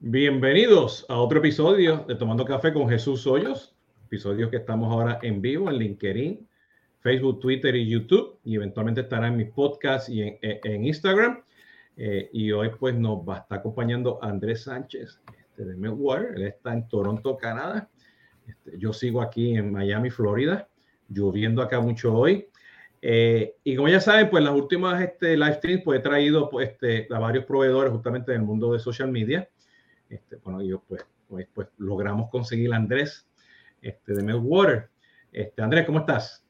Bienvenidos a otro episodio de Tomando Café con Jesús Hoyos, episodios que estamos ahora en vivo en LinkedIn, Facebook, Twitter y YouTube, y eventualmente estará en mis podcasts y en, Instagram. Eh, y hoy pues nos va a estar acompañando Andrés Sánchez este, de Melwater, él está en Toronto, Canadá. Este, yo sigo aquí en Miami, Florida, lloviendo acá mucho hoy. Eh, y como ya saben, pues las últimas este, live streams pues he traído pues, este, a varios proveedores justamente del mundo de social media este, bueno, yo pues, pues, pues, logramos conseguir a Andrés este, de Melwater. Este, Andrés, ¿cómo estás?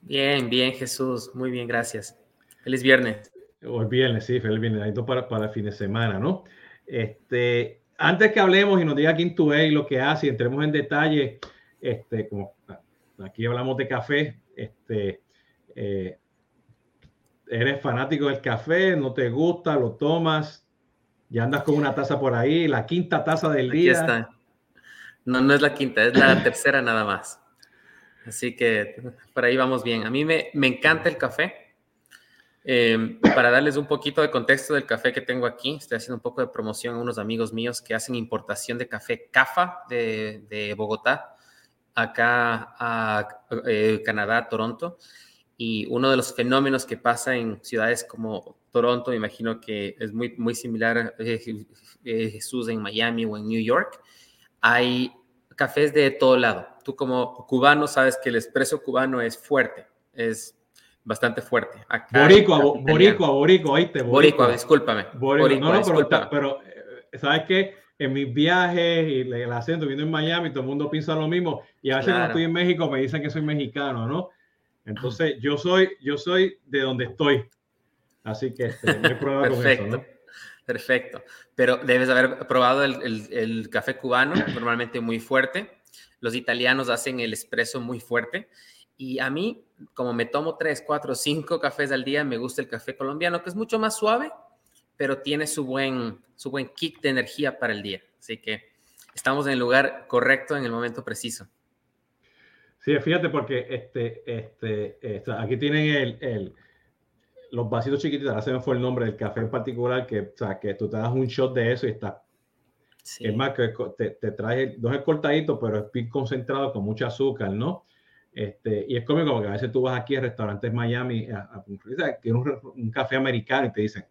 Bien, bien, Jesús. Muy bien, gracias. Feliz viernes. Hoy viernes, sí, feliz viernes. Para, para el fin de semana, ¿no? Este, antes que hablemos y nos diga quién tú eres y lo que hace y entremos en detalle, este, como aquí hablamos de café, este, eh, eres fanático del café, no te gusta, lo tomas, ya andas con una taza por ahí, la quinta taza del día. está. No, no es la quinta, es la tercera nada más. Así que por ahí vamos bien. A mí me, me encanta el café. Em, para darles un poquito de contexto del café que tengo aquí, estoy haciendo un poco de promoción a unos amigos míos que hacen importación de café CAFA de, de Bogotá, acá a eh, Canadá, Toronto. Y uno de los fenómenos que pasa en ciudades como Toronto, me imagino que es muy, muy similar eh, eh, Jesús en Miami o en New York, hay cafés de todo lado. Tú como cubano sabes que el espresso cubano es fuerte, es bastante fuerte. boricua, boricua, boricua, oíste. Boricua, discúlpame. Boricua, no, no, pero, eh, ¿sabes qué? En mis viajes y el acento, viendo en Miami, todo el mundo piensa lo mismo. Y a veces cuando estoy en México me dicen que soy mexicano, ¿no? Entonces, yo soy, yo soy de donde estoy. Así que este, Perfecto. Perfecto. Pero debes haber probado el, café cubano, normalmente muy fuerte. Los italianos hacen el espresso muy fuerte. Y a mí, como me tomo tres, cuatro, cinco cafés al día, me gusta el café colombiano, que es mucho más suave, pero tiene su buen, su buen kick de energía para el día. Así que estamos en el lugar correcto en el momento preciso. Sí, fíjate porque este, este, este aquí tienen el los vasitos chiquititos, ahora se me fue el nombre del café en particular, que, o sea, que tú te das un shot de eso y está. Es más, que te, te trae, no es cortadito, pero es bien concentrado con mucho azúcar, ¿no? Este, y es cómico porque a veces tú vas aquí a restaurantes Miami, a, a, un, un, café americano y te dicen,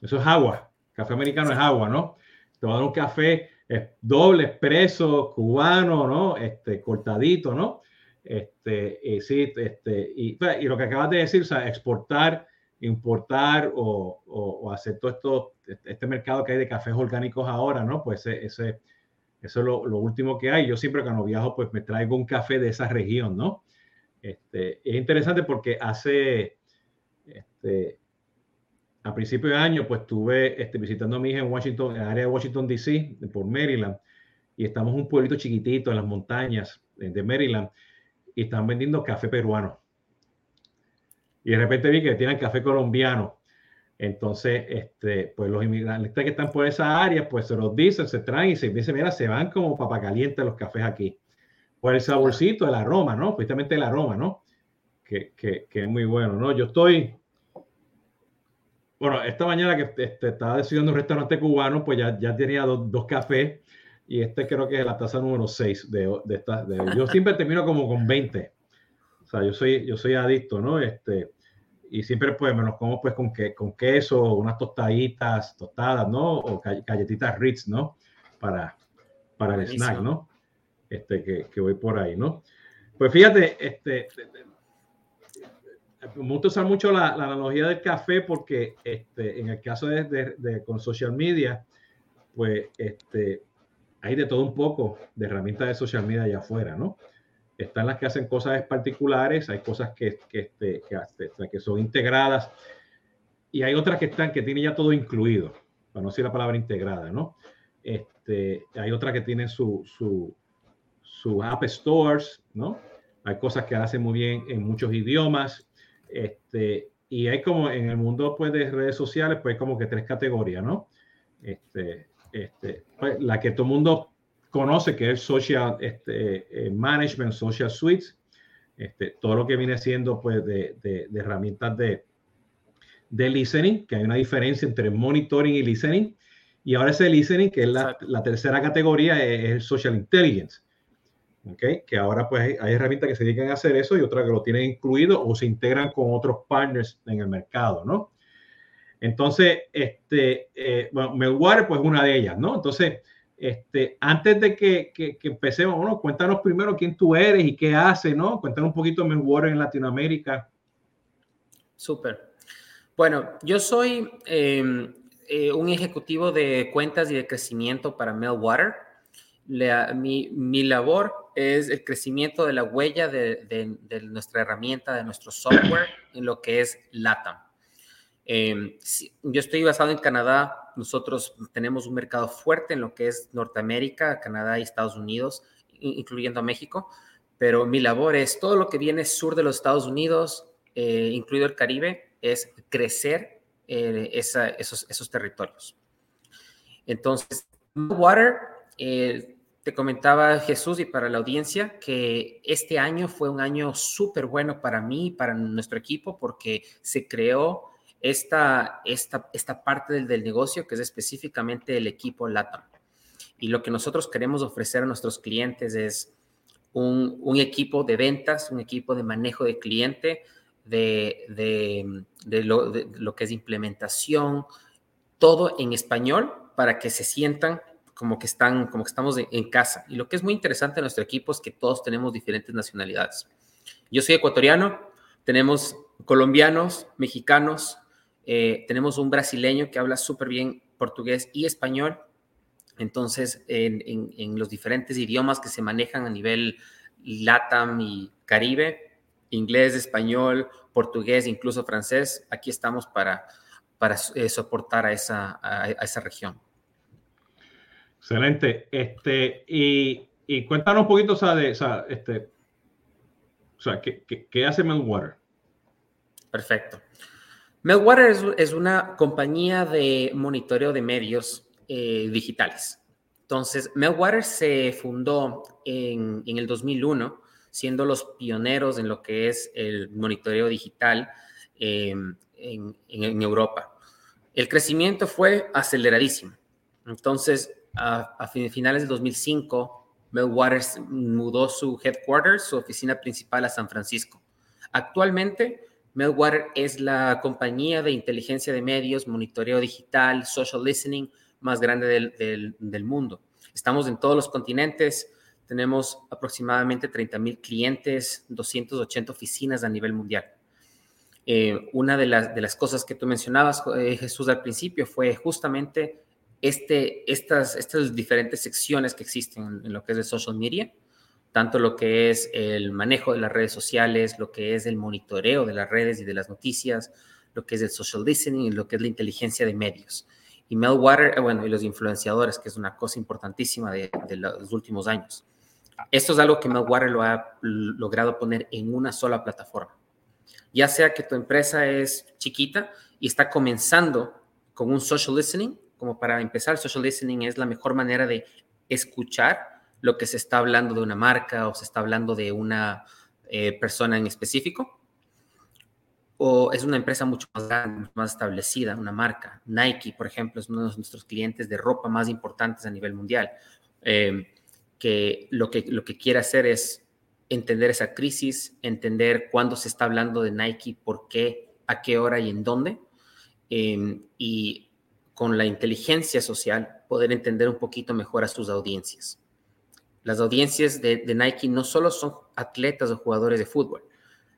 eso es agua, café americano es agua, ¿no? Te va a dar un café doble, expreso, cubano, ¿no? Este, cortadito, ¿no? Este, y sí, este, y, y, lo que acabas de decir, o sea, exportar, importar o, o, hacer todo esto, este mercado que hay de cafés orgánicos ahora, ¿no? Pues ese, eso es lo, lo, último que hay. Yo siempre cuando viajo, pues me traigo un café de esa región, ¿no? Este, es interesante porque hace, este, a principio de año, pues estuve este, visitando a mi hija en Washington, en el área de Washington, D.C., por Maryland, y estamos en un pueblito chiquitito en las montañas de Maryland, y están vendiendo café peruano. Y de repente vi que tienen café colombiano. Entonces, este, pues los inmigrantes que están por esa área, pues se los dicen, se traen y se dicen, mira, se van como papa caliente los cafés aquí. Por el saborcito, el aroma, ¿no? Justamente el aroma, ¿no? Que, que, que es muy bueno, ¿no? Yo estoy, bueno, esta mañana que este, estaba decidiendo un restaurante cubano, pues ya, ya tenía dos, dos cafés y este creo que es la tasa número 6 de, de esta. De, yo siempre termino como con 20. O sea, yo soy, yo soy adicto, ¿no? Este, y siempre pues me los como pues con, que, con queso, unas tostaditas, tostadas, ¿no? O galletitas Ritz, ¿no? Para, para el snack, ¿no? Este, que, que, voy por ahí, ¿no? Pues fíjate, este, me gusta usar mucho la, analogía del café porque este, en el caso de, de, con social media, pues este, hay de todo un poco de herramientas de social media allá afuera, ¿no? Están las que hacen cosas particulares, hay cosas que, que, este, que son integradas y hay otras que están, que tienen ya todo incluido, para no decir la palabra integrada, ¿no? Este, hay otras que tienen su, su, su app stores, ¿no? Hay cosas que hacen muy bien en muchos idiomas, este, y hay como en el mundo pues, de redes sociales, pues como que tres categorías, ¿no? Este, este, pues, la que todo el mundo conoce, que es Social este, eh, Management, Social Suites, este, todo lo que viene siendo pues, de, de, herramientas de, de listening, que hay una diferencia entre monitoring y listening, Y ahora ese listening, que es la, la tercera categoría, es, el social intelligence. ¿Okay? Que ahora pues hay, hay, herramientas que se dedican a hacer eso y otras que lo tienen incluido o se integran con otros partners en el mercado, ¿no? Entonces, este, eh, bueno, Meltwater pues una de ellas, ¿no? Entonces, este, antes de que, que, que empecemos, bueno, cuéntanos primero quién tú eres y qué haces, ¿no? Cuéntanos un poquito de Meltwater en Latinoamérica. Súper. Bueno, yo soy eh, eh, un ejecutivo de cuentas y de crecimiento para Meltwater. mi, mi, labor es el crecimiento de la huella de, de, nuestra herramienta, de nuestro software en lo que es LATAM. Eh, yo estoy basado en Canadá. Nosotros tenemos un mercado fuerte en lo que es Norteamérica, Canadá y Estados Unidos, incluyendo a México. Pero mi labor es todo lo que viene sur de los Estados Unidos, eh, incluido el Caribe, es crecer eh, esos, territorios. Entonces, Water, eh, te comentaba Jesús y para la audiencia que este año fue un año súper bueno para mí y para nuestro equipo porque se creó esta, esta, esta parte del, del negocio que es específicamente el equipo LATAM. Y lo que nosotros queremos ofrecer a nuestros clientes es un, un equipo de ventas, un equipo de manejo de cliente, de, de, de, lo, de, lo, que es implementación, todo en español para que se sientan como que están, como que estamos en casa. Y lo que es muy interesante en nuestro equipo es que todos tenemos diferentes nacionalidades. Yo soy ecuatoriano, tenemos colombianos, mexicanos, eh, tenemos un brasileño que habla súper bien portugués y español. Entonces, en, en, en, los diferentes idiomas que se manejan a nivel LATAM y Caribe, inglés, español, portugués, incluso francés, aquí estamos para, para eh, soportar a esa, a, a, esa región. Excelente. Este, y, y cuéntanos un poquito, o sea, o sea, este, o sea, ¿qué, qué, hace Meltwater? Perfecto. Meltwater es, una compañía de monitoreo de medios eh, digitales. Entonces, Meltwater se fundó en, en el 2001 siendo los pioneros en lo que es el monitoreo digital eh, en, en, Europa. El crecimiento fue aceleradísimo. Entonces, a, finales de 2005, Meltwater mudó su headquarters, su oficina principal a San Francisco. Actualmente, Meltwater es la compañía de inteligencia de medios, monitoreo digital, social listening más grande del mundo. Estamos en todos los continentes, tenemos aproximadamente 30 mil clientes, 280 oficinas a nivel mundial. Eh, una de las, de las, cosas que tú mencionabas, eh, Jesús, al principio fue justamente este, estas, estas diferentes secciones que existen en, lo que es el social media, tanto lo que es el manejo de las redes sociales, lo que es el monitoreo de las redes y de las noticias, lo que es el social listening lo que es la inteligencia de medios. Y Meltwater, eh, bueno, y los influenciadores, que es una cosa importantísima de, los últimos años. Esto es algo que Meltwater lo ha logrado poner en una sola plataforma. Ya sea que tu empresa es chiquita y está comenzando con un social listening, como para empezar, social listening es la mejor manera de escuchar lo que se está hablando de una marca o se está hablando de una eh, persona en específico. O es una empresa mucho más grande, más establecida, una marca. Nike, por ejemplo, es uno de nuestros clientes de ropa más importantes a nivel mundial. Eh, que lo que, lo que quiere hacer es entender esa crisis, entender cuándo se está hablando de Nike, por qué, a qué hora y en dónde, eh, y con la inteligencia social poder entender un poquito mejor a sus audiencias. Las audiencias de, Nike no solo son atletas o jugadores de fútbol,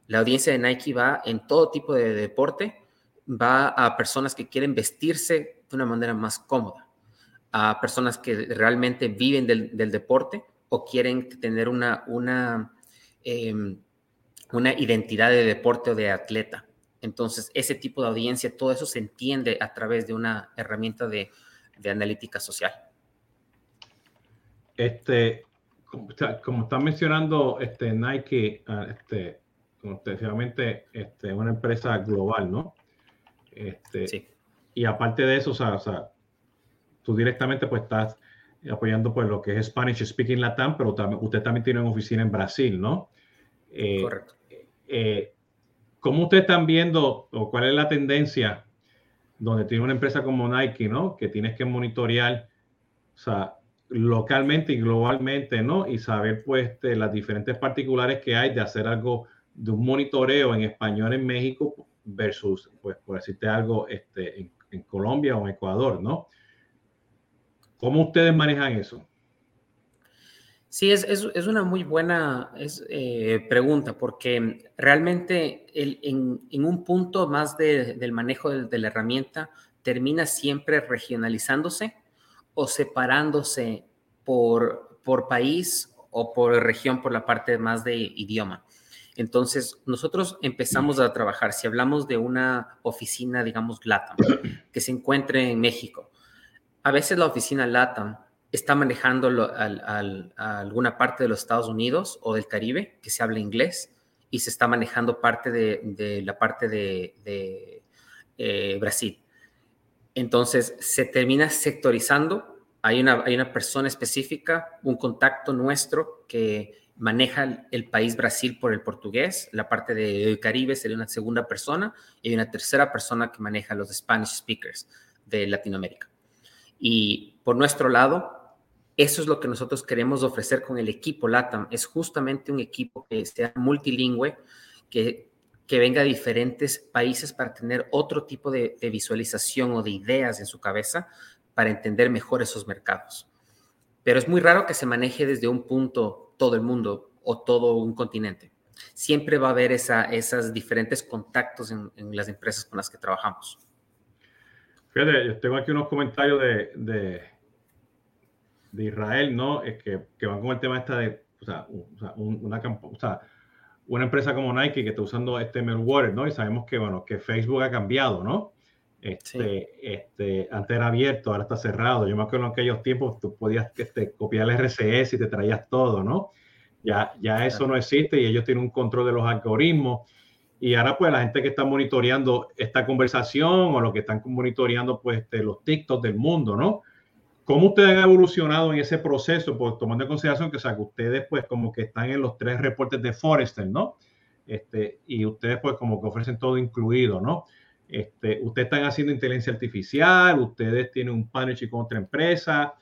la audiencia de Nike va en todo tipo de deporte, va a personas que quieren vestirse de una manera más cómoda a personas que realmente viven del, deporte o quieren tener una, una, eh, una identidad de deporte o de atleta. Entonces, ese tipo de audiencia, todo eso se entiende a través de una herramienta de, de analítica social. Este, como, como está mencionando este, Nike, ah, este, especialmente este, una empresa global, ¿no? Este, sí. Y aparte de eso, o sea, o sea tú directamente pues estás apoyando pues lo que es Spanish Speaking Latam, pero también, usted también tiene una oficina en Brasil, ¿no? Eh, Correcto. Eh, ¿Cómo ustedes están viendo o cuál es la tendencia donde tiene una empresa como Nike, ¿no? Que tienes que monitorear, o sea, localmente y globalmente, ¿no? Y saber, pues, este, las diferentes particulares que hay de hacer algo de un monitoreo en español en México versus, pues, por decirte algo, este, en, en Colombia o en Ecuador, ¿no? ¿Cómo ustedes manejan eso? Sí, es, es, una muy buena eh, pregunta porque realmente en, en, un punto más del manejo de, la herramienta termina siempre regionalizándose o separándose por, por país o por región por la parte más de idioma. Entonces, nosotros empezamos a trabajar, si hablamos de una oficina, digamos, LATAM, que se encuentre en México, a veces la oficina LATAM está manejando alguna parte de los Estados Unidos o del Caribe que se habla inglés y se está manejando parte de, la parte de, eh, Brasil. Entonces se termina sectorizando. Hay una, hay una persona específica, un contacto nuestro que maneja el país Brasil por el portugués, la parte del Caribe sería una segunda persona y una tercera persona que maneja los Spanish speakers de Latinoamérica. Y por nuestro lado, eso es lo que nosotros queremos ofrecer con el equipo LATAM. Es justamente un equipo que sea multilingüe, que, que venga de diferentes países para tener otro tipo de, visualización o de ideas en su cabeza para entender mejor esos mercados. Pero es muy raro que se maneje desde un punto todo el mundo o todo un continente. Siempre va a haber esa, esos diferentes contactos en, las empresas con las que trabajamos. Fíjate, tengo aquí unos comentarios de Israel, ¿no? Es que, que, van con el tema esta de, o sea, una, o sea, una empresa como Nike que está usando este Meltwater, ¿no? Y sabemos que, bueno, que Facebook ha cambiado, ¿no? Este, este, antes era abierto, ahora está cerrado. Yo me acuerdo en aquellos tiempos tú podías este, copiar el RCS y te traías todo, ¿no? Ya, ya eso no existe y ellos tienen un control de los algoritmos. Y ahora pues la gente que está monitoreando esta conversación o lo que están monitoreando pues este, los TikToks del mundo, ¿no? ¿Cómo ustedes han evolucionado en ese proceso? Pues tomando en consideración que, o ustedes pues como que están en los tres reportes de Forrester, ¿no? Este, y ustedes pues como que ofrecen todo incluido, ¿no? Este, ustedes están haciendo inteligencia artificial, ustedes tienen un partnership con otra empresa.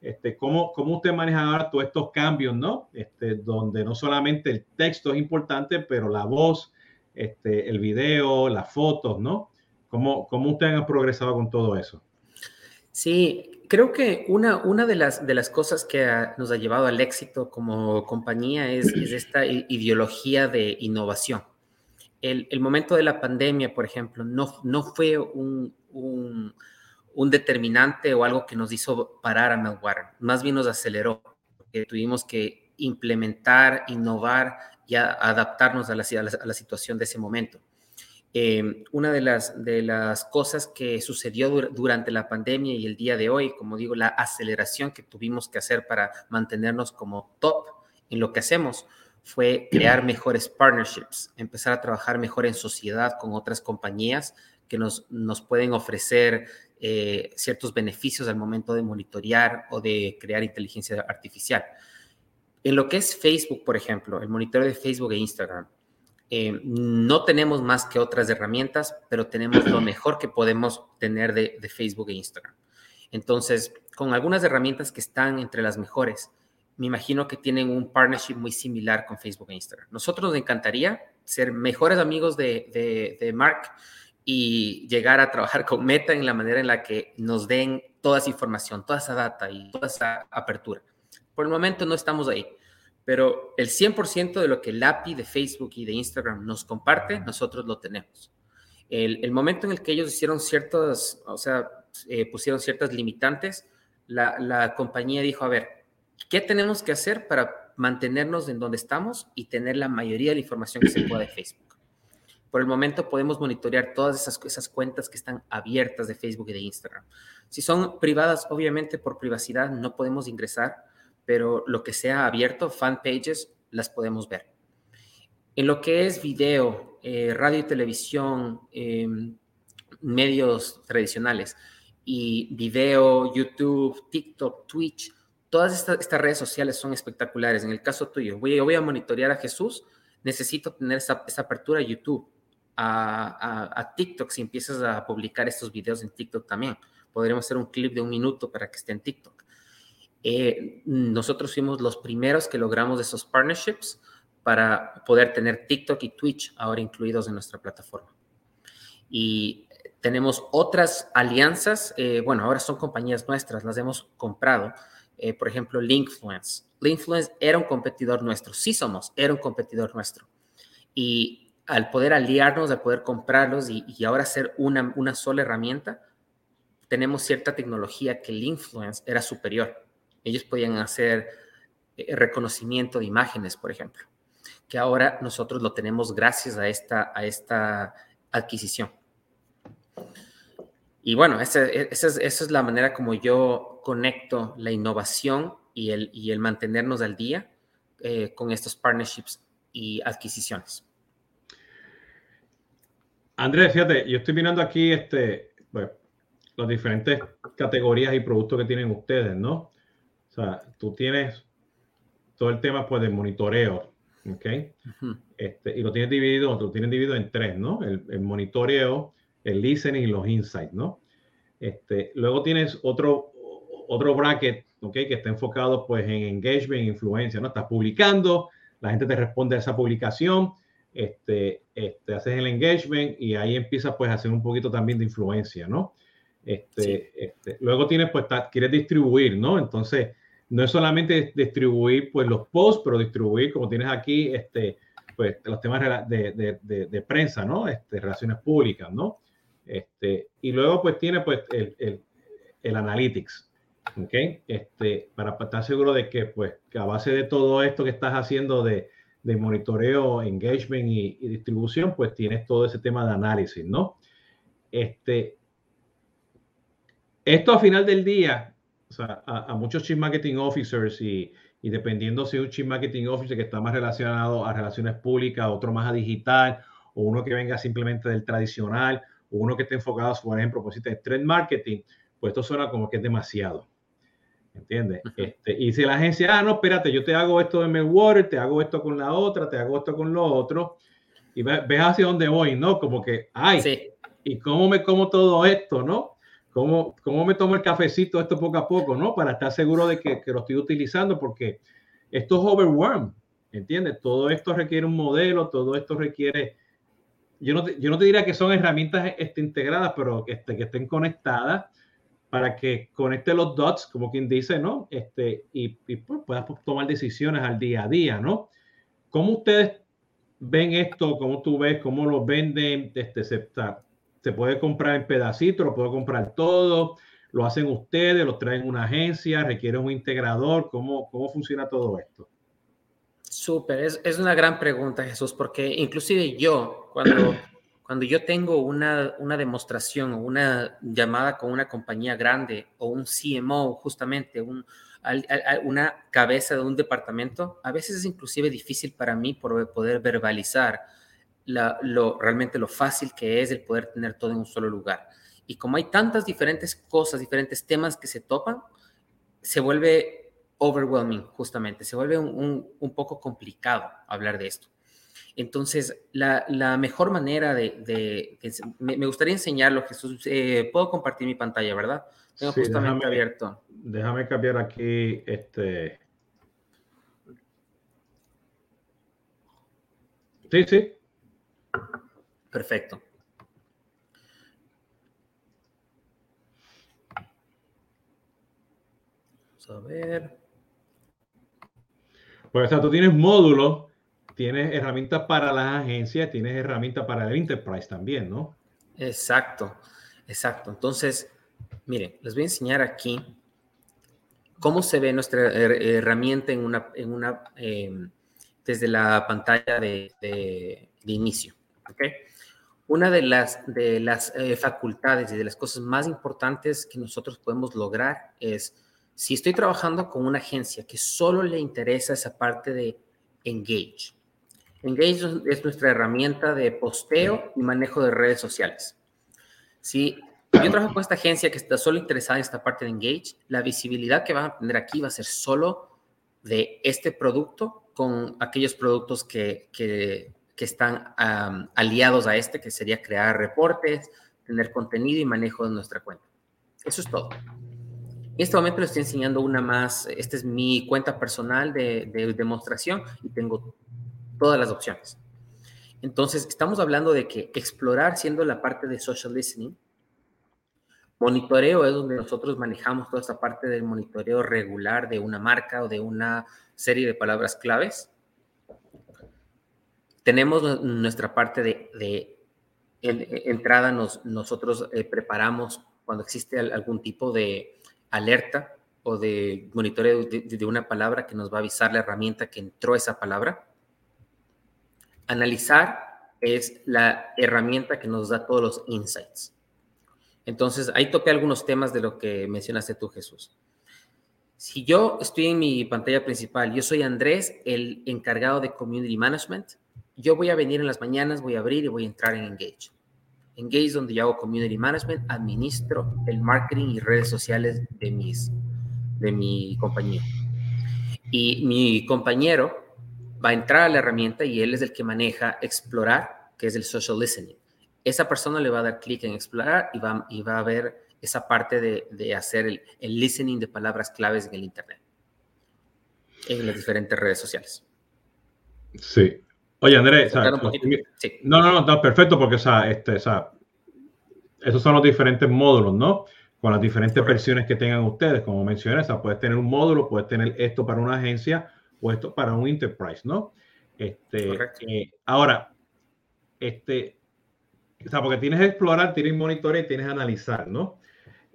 Este, ¿cómo, ¿Cómo usted maneja ahora todos estos cambios, ¿no? Este, donde no solamente el texto es importante, pero la voz, este, el video, las fotos, ¿no? ¿Cómo, cómo ustedes han progresado con todo eso? Sí, creo que una, una de, las, de las cosas que nos ha llevado al éxito como compañía es, esta ideología de innovación. El, el, momento de la pandemia, por ejemplo, no, no fue un, un, un, determinante o algo que nos hizo parar a Meltwater, más bien nos aceleró, porque tuvimos que implementar, innovar y adaptarnos a la, a la situación de ese momento. Em, una de las, de las cosas que sucedió durante la pandemia y el día de hoy, como digo, la aceleración que tuvimos que hacer para mantenernos como top en lo que hacemos, fue crear mejores partnerships, empezar a trabajar mejor en sociedad con otras compañías que nos, nos pueden ofrecer eh, ciertos beneficios al momento de monitorear o de crear inteligencia artificial. En lo que es Facebook, por ejemplo, el monitoreo de Facebook e Instagram, eh, no tenemos más que otras herramientas, pero tenemos lo mejor que podemos tener de, Facebook e Instagram. Entonces, con algunas herramientas que están entre las mejores, me imagino que tienen un partnership muy similar con Facebook e Instagram. Nosotros nos encantaría ser mejores amigos de, de, Mark y llegar a trabajar con Meta en la manera en la que nos den toda esa información, toda esa data y toda esa apertura. Por el momento no estamos ahí pero el 100% de lo que el API de Facebook y de Instagram nos comparte, nosotros lo tenemos. El, momento en el que ellos hicieron ciertas, o sea, eh, pusieron ciertas limitantes, la, la, compañía dijo, a ver, ¿qué tenemos que hacer para mantenernos en donde estamos y tener la mayoría de la información que se pueda de Facebook? Por el momento podemos monitorear todas esas, esas cuentas que están abiertas de Facebook y de Instagram. Si son privadas, obviamente por privacidad no podemos ingresar, pero lo que sea abierto, fan pages, las podemos ver. En lo que es video, eh, radio y televisión, em, medios tradicionales y video, YouTube, TikTok, Twitch, todas estas, redes sociales son espectaculares. En el caso tuyo, voy, yo voy a monitorear a Jesús, necesito tener esa, apertura a YouTube. a, TikTok si empiezas a publicar estos videos en TikTok también. Podríamos hacer un clip de un minuto para que esté en TikTok. Eh, nosotros fuimos los primeros que logramos esos partnerships para poder tener TikTok y Twitch ahora incluidos en nuestra plataforma. Y tenemos otras alianzas, eh, bueno, ahora son compañías nuestras, las hemos comprado. Eh, por ejemplo, Linkfluence. Linkfluence era un competidor nuestro, sí somos, era un competidor nuestro. Y al poder aliarnos, al poder comprarlos y, ahora ser una, una sola herramienta, tenemos cierta tecnología que Linkfluence era superior. Ellos podían hacer eh, reconocimiento de imágenes, por ejemplo, que ahora nosotros lo tenemos gracias a esta, a esta adquisición. Y bueno, esa, es, la manera como yo conecto la innovación y el, y el mantenernos al día eh, con estos partnerships y adquisiciones. Andrés, fíjate, yo estoy mirando aquí este, bueno, las diferentes categorías y productos que tienen ustedes, ¿no? O sea, tú tienes todo el tema pues de monitoreo, ¿ok? este, y lo tienes dividido, lo tienes dividido en tres, ¿no? El, el, monitoreo, el listening y los insights, ¿no? Este, luego tienes otro, otro bracket, ¿ok? Que está enfocado pues en engagement, influencia, ¿no? Estás publicando, la gente te responde a esa publicación, este, este, haces el engagement y ahí empiezas pues a hacer un poquito también de influencia, ¿no? Este, este, luego tienes pues, quieres distribuir, ¿no? Entonces, no es solamente distribuir pues los posts, pero distribuir, como tienes aquí, este, pues los temas de, de, de, prensa, ¿no? Este, relaciones públicas, ¿no? Este, y luego pues tiene pues el, el, el analytics, ¿ok? Este, para, estar seguro de que pues que a base de todo esto que estás haciendo de, de monitoreo, engagement y, distribución, pues tienes todo ese tema de análisis, ¿no? Este, esto a final del día, o sea, a, muchos Chief Marketing Officers y, y, dependiendo si un Chief Marketing Officer que está más relacionado a relaciones públicas, otro más a digital, o uno que venga simplemente del tradicional, o uno que esté enfocado, por ejemplo, pues si es trend marketing, pues esto suena como que es demasiado. ¿Entiendes? Este, y si la agencia, ah, no, espérate, yo te hago esto de Meltwater, te hago esto con la otra, te hago esto con lo otro, y ves, hacia dónde voy, ¿no? Como que, ay, ¿y cómo me como todo esto, no? ¿Cómo, ¿Cómo me tomo el cafecito esto poco a poco, no? Para estar seguro de que, lo estoy utilizando, porque esto es overwhelm, ¿entiendes? Todo esto requiere un modelo, todo esto requiere, yo no te, yo no te diría que son herramientas este, integradas, pero que, este, que estén conectadas para que conecte los dots, como quien dice, ¿no? Este, y, y pues, puedas tomar decisiones al día a día, ¿no? ¿Cómo ustedes ven esto? ¿Cómo tú ves? ¿Cómo lo venden? Este, se, se puede comprar en pedacitos, lo puedo comprar todo, lo hacen ustedes, lo traen una agencia, requiere un integrador, ¿cómo, cómo funciona todo esto? Súper, es, es, una gran pregunta, Jesús, porque inclusive yo, cuando, cuando yo tengo una, una demostración o una llamada con una compañía grande o un CMO, justamente, un, una cabeza de un departamento, a veces es inclusive difícil para mí poder verbalizar lo, realmente lo fácil que es el poder tener todo en un solo lugar. Y como hay tantas diferentes cosas, diferentes temas que se topan, se vuelve overwhelming, justamente, se vuelve un, un, poco complicado hablar de esto. Entonces, la, la mejor manera de... me, gustaría enseñarlo, Jesús. Eh, Puedo compartir mi pantalla, ¿verdad? Tengo justamente abierto. Déjame cambiar aquí este... Sí, sí. Perfecto. Vamos a ver. Pues, o sea, tú tienes módulos, tienes herramientas para las agencias, tienes herramientas para el enterprise también, ¿no? Exacto, exacto. Entonces, miren, les voy a enseñar aquí cómo se ve nuestra herramienta en una, en una em, desde la pantalla de, de, de inicio. ¿Okay? Una de las, de las eh, facultades y de las cosas más importantes que nosotros podemos lograr es, si estoy trabajando con una agencia que solo le interesa esa parte de Engage. Engage es nuestra herramienta de posteo y manejo de redes sociales. Si yo trabajo con esta agencia que está solo interesada en esta parte de Engage, la visibilidad que van a tener aquí va a ser solo de este producto con aquellos productos que, que que están aliados a este, que sería crear reportes, tener contenido y manejo de nuestra cuenta. Eso es todo. En este momento les estoy enseñando una más, esta es mi cuenta personal de, de demostración y tengo todas las opciones. Entonces, estamos hablando de que explorar siendo la parte de social listening, monitoreo es donde nosotros manejamos toda esta parte del monitoreo regular de una marca o de una serie de palabras claves. Tenemos nuestra parte de, entrada, nosotros eh, preparamos cuando existe algún tipo de alerta o de monitoreo de, una palabra que nos va a avisar la herramienta que entró esa palabra. Analizar es la herramienta que nos da todos los insights. Entonces, ahí toqué algunos temas de lo que mencionaste tú, Jesús. Si yo estoy en mi pantalla principal, yo soy Andrés, el encargado de Community Management, yo voy a venir en las mañanas, voy a abrir y voy a entrar en Engage. Engage, donde yo hago Community Management, administro el marketing y redes sociales de, mis, de mi compañía. Y mi compañero va a entrar a la herramienta y él es el que maneja explorar, que es el social listening. Esa persona le va a dar clic en explorar y va, y va a ver esa parte de, de hacer el, el, listening de palabras claves en el Internet, en las diferentes redes sociales. Sí. Oye, Andrés, sí. no, no, no, está perfecto porque o este, esos son los diferentes módulos, ¿no? Con las diferentes versiones que tengan ustedes, como mencioné, o sea, puedes tener un módulo, puedes tener esto para una agencia puesto para un enterprise, ¿no? Este, eh, ahora, este, o sea, porque tienes que explorar, tienes monitorear y tienes analizar, ¿no?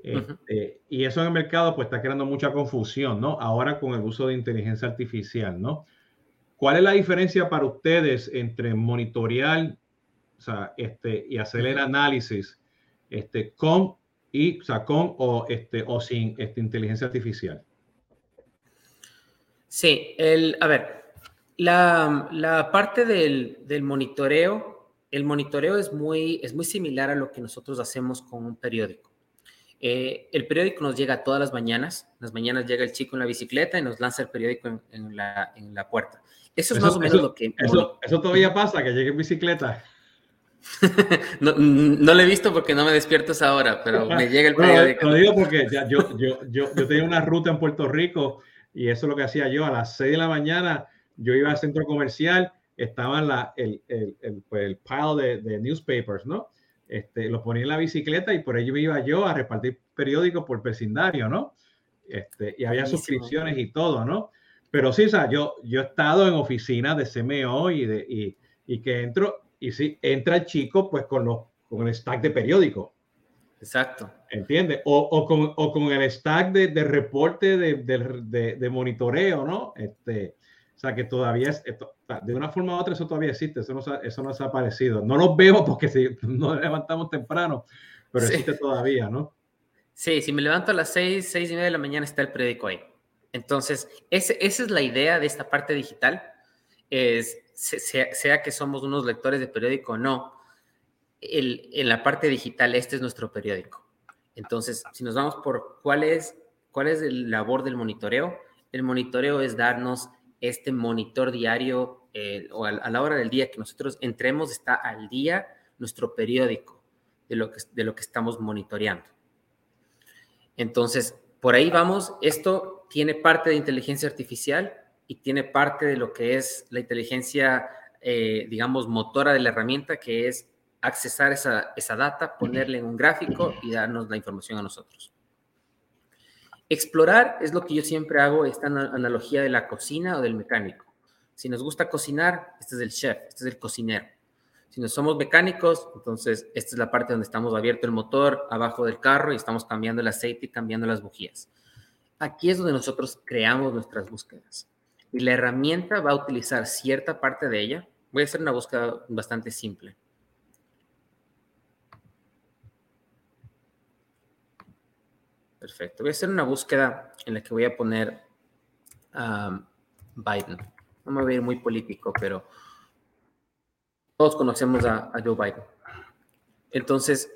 Este, y eso en el mercado pues está creando mucha confusión, ¿no? Ahora con el uso de inteligencia artificial, ¿no? ¿Cuál es la diferencia para ustedes entre monitorear o sea, este, y hacer el análisis este, con, y, o sea, con o, este, o sin este, inteligencia artificial? Sí, el, a ver, la, la parte del, del, monitoreo, el monitoreo es muy, es muy similar a lo que nosotros hacemos con un periódico. Eh, el periódico nos llega todas las mañanas, las mañanas llega el chico en la bicicleta y nos lanza el periódico en, en, la, en la, puerta. Eso es más o menos lo que... Eso, eso, todavía pasa, que llegue en bicicleta. no, no lo he visto porque no me despierto esa hora, pero me llega el periódico. Bueno, lo digo porque ya, yo, yo, yo, yo tenía una ruta en Puerto Rico y eso es lo que hacía yo. A las 6 de la mañana yo iba al centro comercial, estaba la, el, el, el, pues, el pile de, de, newspapers, ¿no? Este, los ponía en la bicicleta y por ello iba yo a repartir periódicos por vecindario, ¿no? Este, y había suscripciones y todo, ¿no? Pero sí, o sea, yo, yo he estado en oficinas de CMO y, de, y, y que entro, y sí, entra el chico pues con, los, con el stack de periódicos. Exacto. ¿Entiendes? O, o, con, o, con, el stack de, de reporte de, de, de, monitoreo, ¿no? Este, o sea, que todavía es, de una forma u otra eso todavía existe, eso no, eso no ha aparecido. No los veo porque si nos levantamos temprano, pero sí. existe todavía, ¿no? Sí, si me levanto a las seis, seis y media de la mañana está el periódico ahí. Entonces, ese, esa es la idea de esta parte digital, es, sea, sea que somos unos lectores de periódico o no, el, en la parte digital, este es nuestro periódico. Entonces, si nos vamos por cuál es, cuál es el labor del monitoreo, el monitoreo es darnos este monitor diario eh, o a, la hora del día que nosotros entremos, está al día nuestro periódico de lo que, de lo que estamos monitoreando. Entonces, por ahí vamos, esto tiene parte de inteligencia artificial y tiene parte de lo que es la inteligencia, eh, digamos, motora de la herramienta, que es accesar esa, esa data, ponerle en un gráfico y darnos la información a nosotros. Explorar es lo que yo siempre hago, esta analogía de la cocina o del mecánico. Si nos gusta cocinar, este es el chef, este es el cocinero. Si no somos mecánicos, entonces esta es la parte donde estamos abierto el motor abajo del carro y estamos cambiando el aceite y cambiando las bujías. Aquí es donde nosotros creamos nuestras búsquedas. Y la herramienta va a utilizar cierta parte de ella. Voy a hacer una búsqueda bastante simple. Perfecto. Voy a hacer una búsqueda en la que voy a poner um, Biden. No me voy a ir muy político, pero todos conocemos a, Joe Biden. Entonces,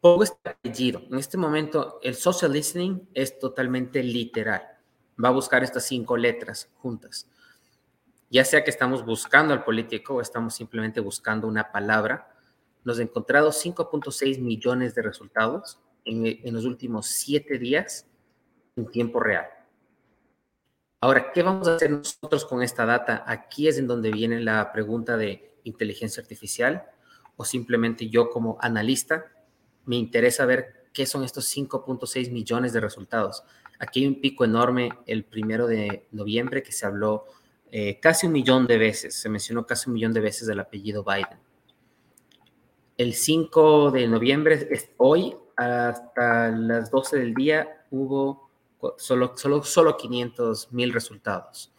pongo este apellido. En este momento, el social listening es totalmente literal. Va a buscar estas cinco letras juntas. ya sea que estamos buscando al político o estamos simplemente buscando una palabra, nos he encontrado 5.6 millones de resultados en, en, los últimos siete días en tiempo real. Ahora, ¿qué vamos a hacer nosotros con esta data? Aquí es en donde viene la pregunta de inteligencia artificial o simplemente yo como analista me interesa ver qué son estos 5.6 millones de resultados. Aquí hay un pico enorme el primero de noviembre que se habló eh, casi un millón de veces, se mencionó casi un millón de veces el apellido Biden. El 5 de noviembre, hoy hasta las 12 del día, hubo solo, solo, solo 500 mil resultados.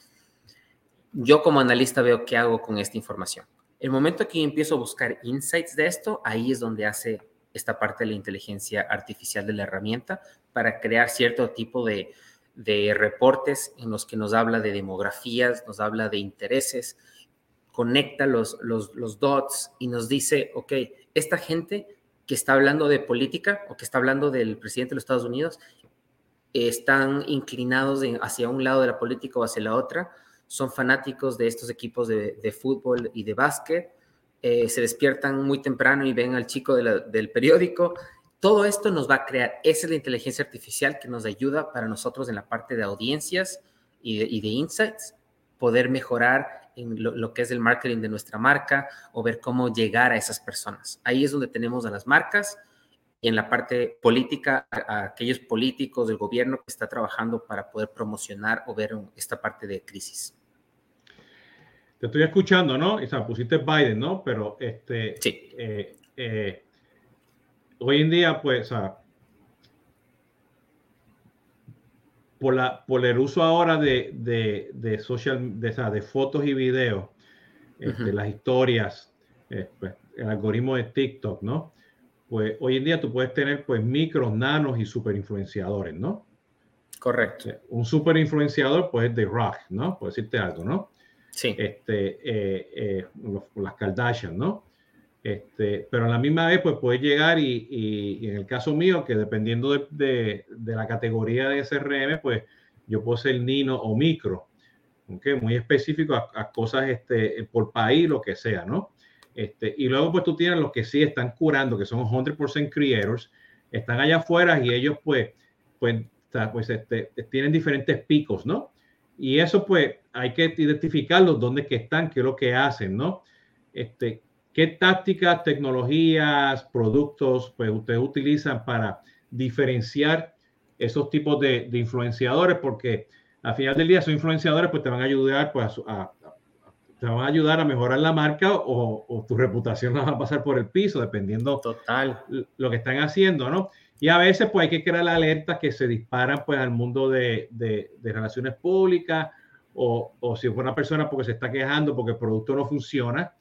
Yo como analista veo qué hago con esta información. El momento que empiezo a buscar insights de esto, ahí es donde hace esta parte de la inteligencia artificial de la herramienta para crear cierto tipo de, de reportes en los que nos habla de demografías, nos habla de intereses, conecta los, los, los dots y nos dice, ok, esta gente que está hablando de política o que está hablando del presidente de los Estados Unidos, están inclinados hacia un lado de la política o hacia la otra, son fanáticos de estos equipos de, fútbol y de básquet, eh, se despiertan muy temprano y ven al chico del periódico. Todo esto nos va a crear, esa es la inteligencia artificial que nos ayuda para nosotros en la parte de audiencias y de, insights, poder mejorar en lo, que es el marketing de nuestra marca o ver cómo llegar a esas personas. Ahí es donde tenemos a las marcas y en la parte política, a, aquellos políticos del gobierno que está trabajando para poder promocionar o ver esta parte de crisis te estoy escuchando, ¿no? Y, o sea, pusiste Biden, ¿no? Pero este, sí. Eh, eh, hoy en día, pues, o sea, por, la, por el uso ahora de, de, de social, de, de fotos y videos, este, las historias, eh, pues, el algoritmo de TikTok, ¿no? Pues hoy en día tú puedes tener pues micros, nanos y super influenciadores, ¿no? Correcto. Un super influenciador, pues, de rock, ¿no? Por decirte algo, ¿no? Sí. Este, eh, eh, las Kardashian, ¿no? Este, pero a la misma vez, pues puede llegar y, y, en el caso mío, que dependiendo de, de, de, la categoría de SRM, pues yo puedo ser nino o micro, ¿okay? muy específico a, a, cosas este, por país, lo que sea, ¿no? Este, y luego, pues tú tienes los que sí están curando, que son 100% creators, están allá afuera y ellos, pues, pues, pues este, tienen diferentes picos, ¿no? Y eso pues hay que identificarlos dónde que están, qué es lo que hacen, ¿no? Este, ¿Qué tácticas, tecnologías, productos pues ustedes utilizan para diferenciar esos tipos de, de influenciadores? Porque al final del día esos influenciadores pues te van a ayudar pues a, a, te van a ayudar a mejorar la marca o, o tu reputación la va a pasar por el piso dependiendo Total. lo que están haciendo, ¿no? Y a veces pues hay que crear alertas que se disparan pues al mundo de, de, de relaciones públicas o, o, si fue una persona porque se está quejando porque el producto no funciona,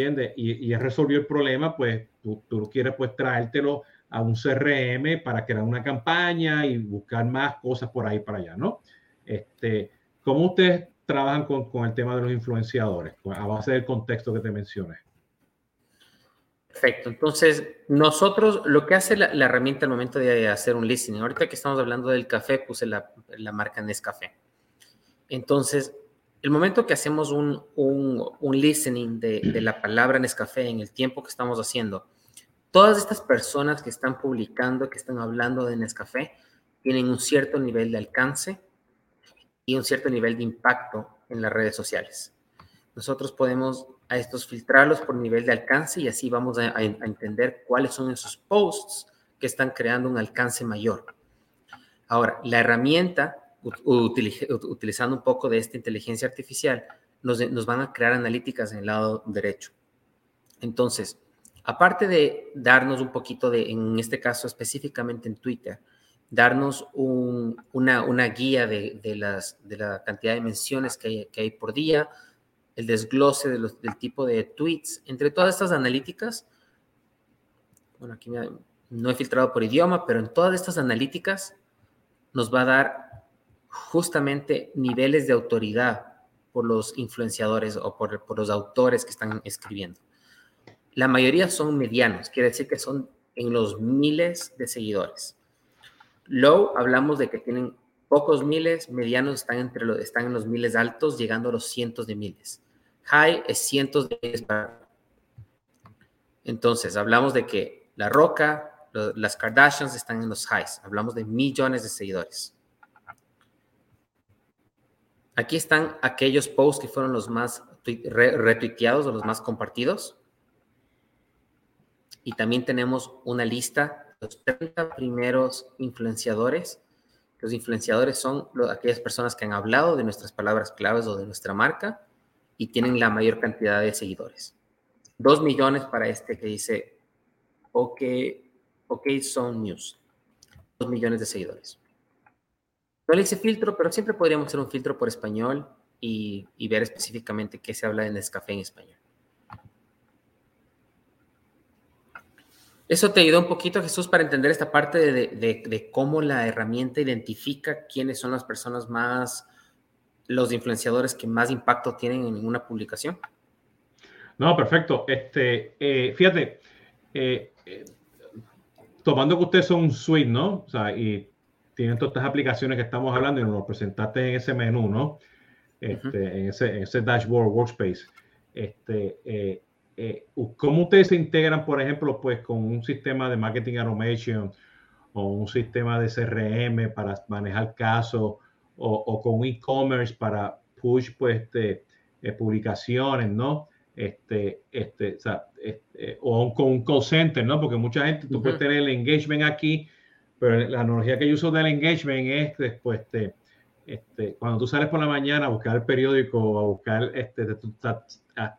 ¿entiendes? Y, y resolvió el problema, pues tú, quieres pues traértelo a un CRM para crear una campaña y buscar más cosas por ahí para allá, ¿no? Este, ¿Cómo ustedes trabajan con, con el tema de los influenciadores a base del contexto que te mencioné? Perfecto. Entonces, nosotros, lo que hace la, la, herramienta al momento de hacer un listening, ahorita que estamos hablando del café, puse la, la marca Nescafé. Entonces, el momento que hacemos un, un, listening de, de, la palabra Nescafé en el tiempo que estamos haciendo, todas estas personas que están publicando, que están hablando de Nescafé, tienen un cierto nivel de alcance y un cierto nivel de impacto en las redes sociales. Nosotros podemos a estos filtrarlos por nivel de alcance y así vamos a, a entender cuáles son esos posts que están creando un alcance mayor. Ahora, la herramienta, utilizando un poco de esta inteligencia artificial, nos, van a crear analíticas en el lado derecho. Entonces, aparte de darnos un poquito de, en este caso específicamente en Twitter, darnos un, una, guía de, las, de la cantidad de menciones que hay, que hay por día, el desglose de los, del tipo de tweets, entre todas estas analíticas, bueno, aquí no he filtrado por idioma, pero en todas estas analíticas nos va a dar justamente niveles de autoridad por los influenciadores o por, los autores que están escribiendo. La mayoría son medianos, quiere decir que son en los miles de seguidores. Low, hablamos de que tienen pocos miles, medianos están, entre los, están en los miles altos, llegando a los cientos de miles. High es cientos de miles. Entonces, hablamos de que La Roca, las Kardashians están en los highs. Hablamos de millones de seguidores. Aquí están aquellos posts que fueron los más retuiteados o los más compartidos. Y también tenemos una lista de los 30 primeros influenciadores. Los influenciadores son aquellas personas que han hablado de nuestras palabras claves o de nuestra marca y tienen la mayor cantidad de seguidores. Dos millones para este que dice OK, OK Zone News. Dos millones de seguidores. No le hice filtro, pero siempre podríamos hacer un filtro por español y, ver específicamente qué se habla en Nescafé en español. Eso te ayudó un poquito, Jesús, para entender esta parte de, cómo la herramienta identifica quiénes son las personas más, los influenciadores que más impacto tienen en una publicación. No, perfecto. Este, eh, fíjate, eh, eh, tomando que ustedes son un suite, ¿no? O sea, y tienen todas estas aplicaciones que estamos hablando y nos lo presentaste en ese menú, ¿no? Este, en, ese, dashboard workspace. Este, eh, eh, ¿Cómo ustedes se integran, por ejemplo, pues con un sistema de marketing automation o un sistema de CRM para manejar casos o, con e-commerce para push pues, este, eh, publicaciones, ¿no? Este, este, o, sea, este, o con un call center, ¿no? Porque mucha gente, tú puedes tener el engagement aquí, pero la analogía que yo uso del engagement es después este, este, cuando tú sales por la mañana a buscar el periódico, a buscar, este,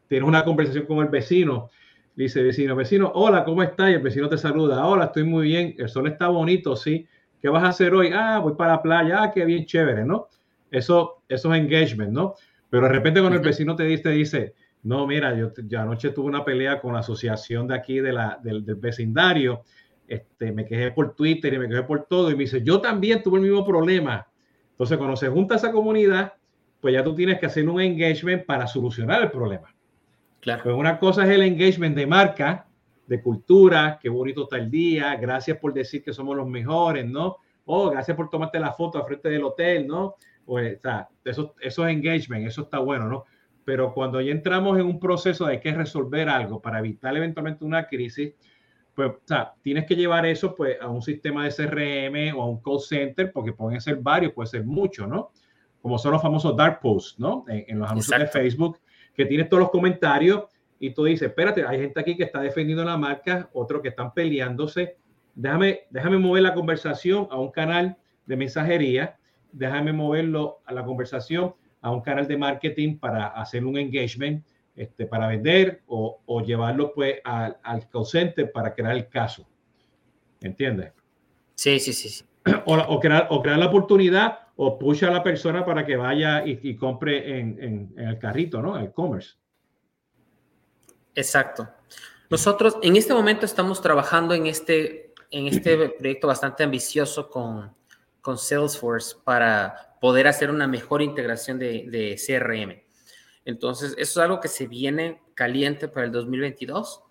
tienes una conversación con el vecino, dice vecino, vecino, hola, ¿cómo estás? Y el vecino te saluda, hola, estoy muy bien, el sol está bonito, sí. ¿Qué vas a hacer hoy? Ah, voy para la playa, ah, qué bien chévere, ¿no? Eso, eso es engagement, ¿no? Pero de repente cuando el vecino te dice, dice, no, mira, yo, anoche tuve una pelea con la asociación de aquí de la, del, del vecindario este, me quejé por Twitter y me quejé por todo. Y me dice, yo también tuve el mismo problema. Entonces, cuando se junta esa comunidad, pues ya tú tienes que hacer un engagement para solucionar el problema. Claro. Pues una cosa es el engagement de marca, de cultura, qué bonito está el día, gracias por decir que somos los mejores, ¿no? Oh, gracias por tomarte la foto al frente del hotel, ¿no? Pues, o sea, eso, eso es engagement, eso está bueno, ¿no? Pero cuando ya entramos en un proceso de que resolver algo para evitar eventualmente una crisis, pues, o sea, tienes que llevar eso pues a un sistema de CRM o a un call center, porque pueden ser varios, puede ser mucho, ¿no? Como son los famosos dark posts, ¿no? En, los anuncios de Facebook, que tienes todos los comentarios y tú dices, espérate, hay gente aquí que está defendiendo la marca, otros que están peleándose. Déjame, déjame mover la conversación a un canal de mensajería, déjame moverlo a la conversación a un canal de marketing para hacer un engagement este, para vender o, llevarlo pues al, al call center para crear el caso. ¿Entiendes? Sí, sí, sí. O, crear, o crear la oportunidad o push a la persona para que vaya y, compre en, el carrito, ¿no? El commerce. Exacto. Nosotros en este momento estamos trabajando en este, en este proyecto bastante ambicioso con, con Salesforce para poder hacer una mejor integración de, de CRM. Entonces, eso es algo que se viene caliente para el 2022,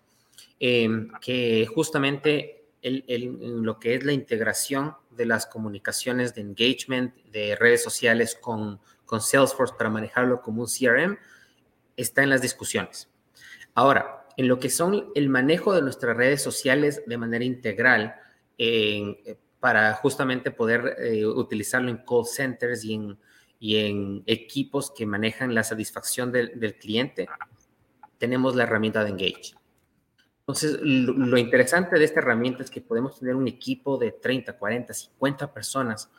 em, que justamente en lo que es la integración de las comunicaciones de engagement, de redes sociales con, con Salesforce para manejarlo como un CRM, está en las discusiones. Ahora, en lo que son el manejo de nuestras redes sociales de manera integral, para justamente poder eh, utilizarlo en call centers y en y en equipos que manejan la satisfacción del, cliente, tenemos la herramienta de Engage. Entonces, lo, interesante de esta herramienta es que podemos tener un equipo de 30, 40, 50 personas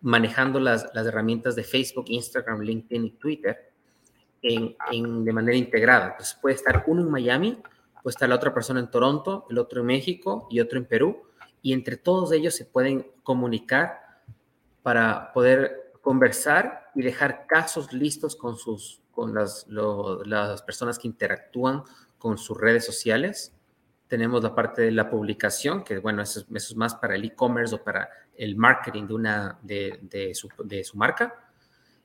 manejando las, las herramientas de Facebook, Instagram, LinkedIn y Twitter en, en, de manera integrada. Entonces, puede estar uno en Miami, puede estar la otra persona en Toronto, el otro en México y otro en Perú, y entre todos ellos se pueden comunicar para poder conversar y dejar casos listos con, sus, con las, las personas que interactúan con sus redes sociales. Tenemos la parte de la publicación, que bueno, eso, es más para el e-commerce o para el marketing de, una, de, de, su, de su marca.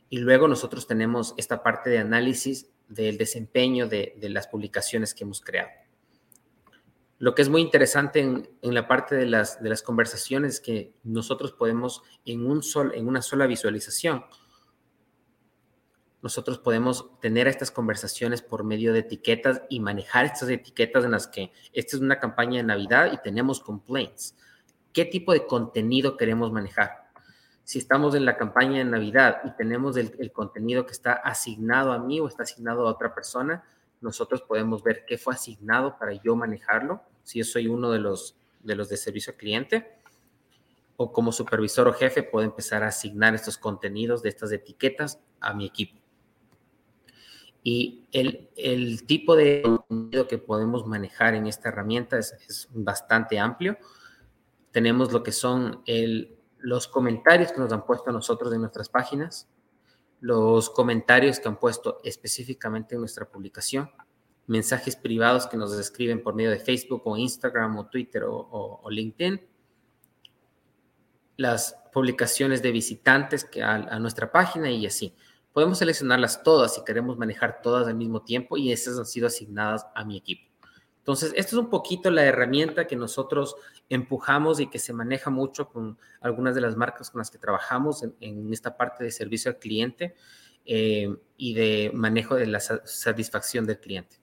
Y luego nosotros tenemos esta parte de análisis del desempeño de, de las publicaciones que hemos creado. Lo que es muy interesante en, la parte de las, de las conversaciones que nosotros podemos en, un sol, en una sola visualización, nosotros podemos tener estas conversaciones por medio de etiquetas y manejar estas etiquetas en las que esta es una campaña de Navidad y tenemos complaints. ¿Qué tipo de contenido queremos manejar? Si estamos en la campaña de Navidad y tenemos el, el contenido que está asignado a mí o está asignado a otra persona, nosotros podemos ver qué fue asignado para yo manejarlo, si yo soy uno de los de, los de servicio al cliente, o como supervisor o jefe puedo empezar a asignar estos contenidos de estas etiquetas a mi equipo. Y el, el tipo de contenido que podemos manejar en esta herramienta es, bastante amplio. Tenemos lo que son los comentarios que nos han puesto nosotros en nuestras páginas, los comentarios que han puesto específicamente en nuestra publicación, mensajes privados que nos escriben por medio de Facebook o Instagram o Twitter o, LinkedIn, las publicaciones de visitantes que a, nuestra página y así. Podemos seleccionarlas todas si queremos manejar todas al mismo tiempo y esas han sido asignadas a mi equipo. Entonces, esto es un poquito la herramienta que nosotros empujamos y que se maneja mucho con algunas de las marcas con las que trabajamos en, esta parte de servicio al cliente eh, y de manejo de la satisfacción del cliente.